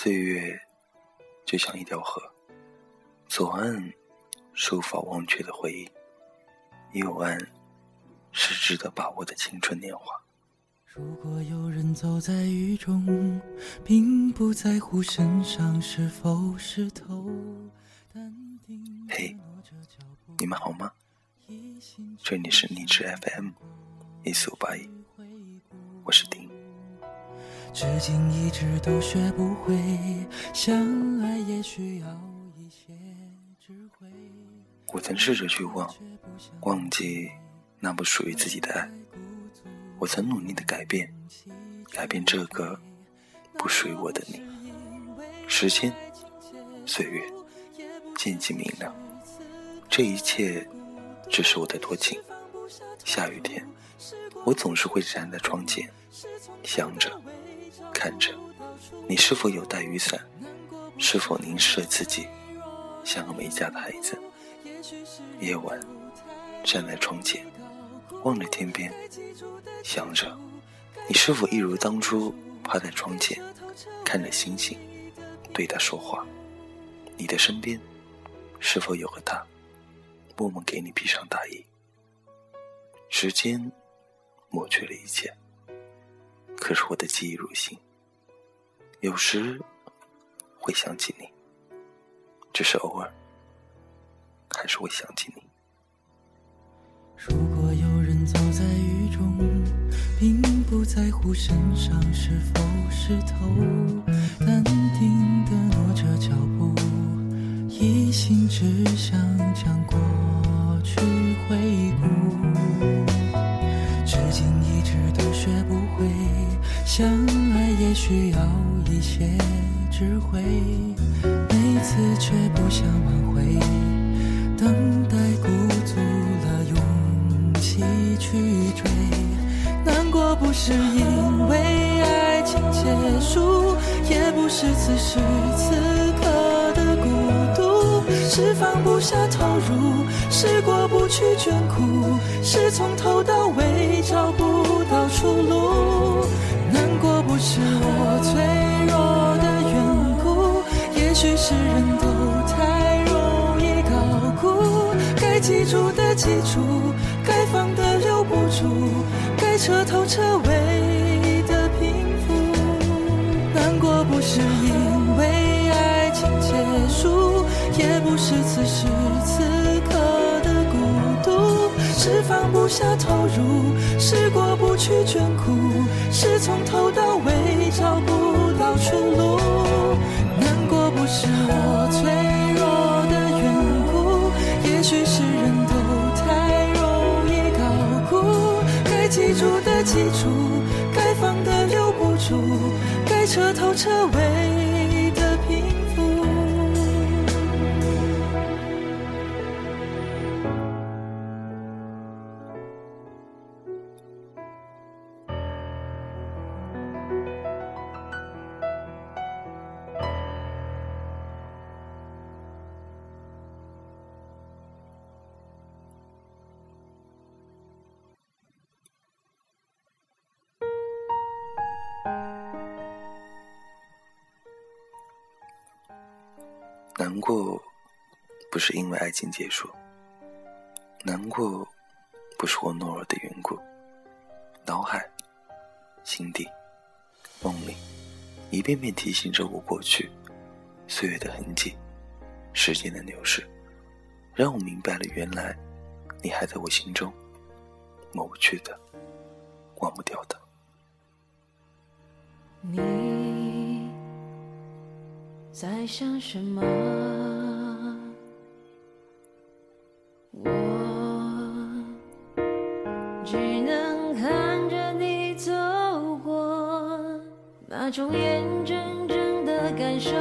岁月就像一条河，左岸是无法忘却的回忆，右岸是值得把握的青春年华。如果有人走在雨中，并不在乎身上是否湿透。嘿，你们好吗？这里是荔枝 FM 一四五八一，我是丁。至今一直都学不会，相爱也需要一些智慧。我曾试着去忘，忘记那不属于自己的爱。我曾努力的改变，改变这个不属于我的你。时间，岁月，渐渐明亮，这一切只是我的多情。下雨天，我总是会站在窗前，想着，看着，你是否有带雨伞？是否凝视了自己，像个没家的孩子？夜晚，站在窗前。望着天边，想着你是否一如当初趴在窗前，看着星星，对他说话？你的身边是否有个他，默默给你披上大衣？时间抹去了一切，可是我的记忆如新。有时会想起你，只是偶尔，还是会想起你。如果有人。走在雨中，并不在乎身上是否湿透，淡定地挪着脚步，一心只想将过去回顾。至今一直都学不会，相爱也需要一些智慧，每次却不想挽回，等待鼓足了勇气。去追，难过不是因为爱情结束，也不是此时此刻的孤独，是放不下投入，是过不去眷顾，是从头到尾找不到出路。不是我脆弱的缘故，也许是人都太容易高估，该记住的记住，该放的留不住。该彻头彻尾的平复，难过不是因为爱情结束，也不是此时此刻，是放不下投入，是过不去眷顾，是从头到尾找不到出路。难过不是我脆弱的缘故，也许是人都太容易高估。该。记住的记住，该放的留不住，该彻头彻尾难过，不是因为爱情结束。难过，不是我懦弱的缘故。脑海、心底、梦里，一遍遍提醒着我过去岁月的痕迹，时间的流逝，让我明白了，原来你还在我心中，抹不去的，忘不掉的。你在想什么？我只能看着你走过，那种眼睁睁的感受，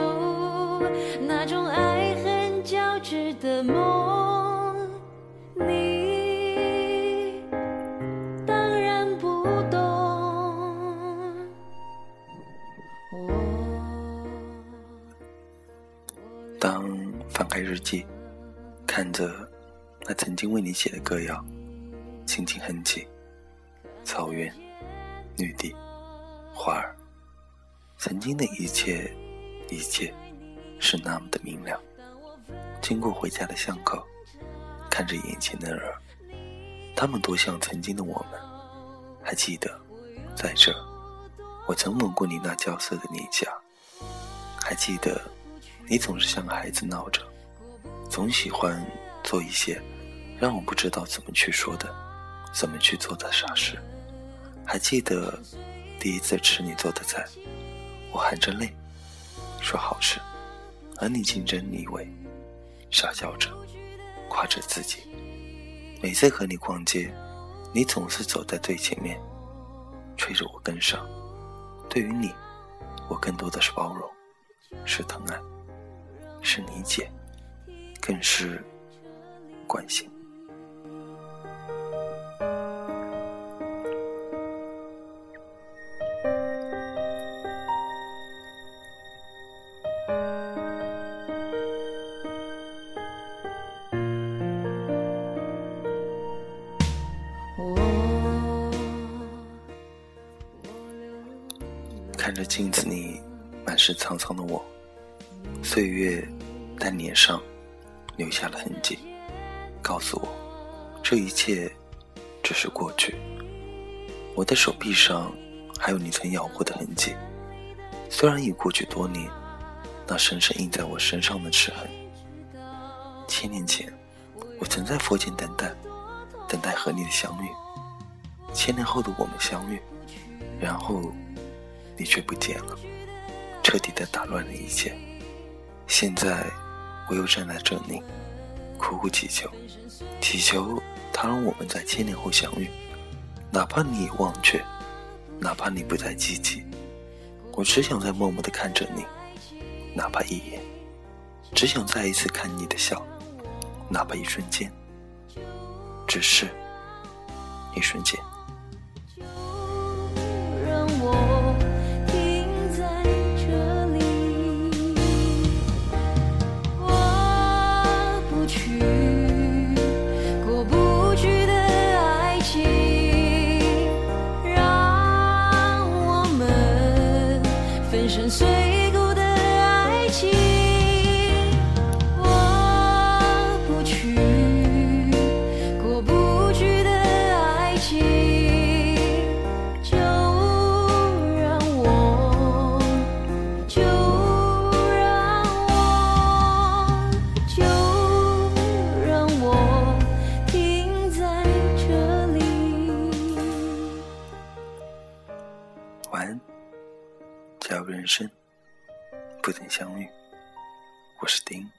那种爱恨交织的梦，翻开日记，看着那曾经为你写的歌谣，轻轻哼起。草原、绿地、花儿，曾经的一切一切是那么的明亮。经过回家的巷口，看着眼前的人，他们多像曾经的我们。还记得，在这，我曾吻过你那娇涩的脸颊。还记得，你总是像个孩子闹着，总喜欢做一些让我不知道怎么去说的、怎么去做的傻事。还记得，第一次吃你做的菜，我含着泪说好吃，而你竟真以为。傻笑着，夸着自己。每次和你逛街，你总是走在最前面，催着我跟上。对于你，我更多的是包容，是疼爱，是理解，更是关心。看着镜子里满是沧桑的我，岁月在脸上留下了痕迹，告诉我这一切只是过去。我的手臂上还有你曾咬过的痕迹，虽然已过去多年，那深深印在我身上的齿痕。千年前，我曾在佛前等待，等待和你的相遇。千年后的我们相遇，然后。你却不见了，彻底的打乱了一切。现在我又站在这里，苦苦祈求，祈求他让我们在千年后相遇。哪怕你已忘却，哪怕你不再记起，我只想再默默的看着你，哪怕一眼，只想再一次看你的笑，哪怕一瞬间，只是一瞬间。最后的爱情。不曾相遇，我是丁，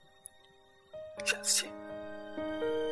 下次见。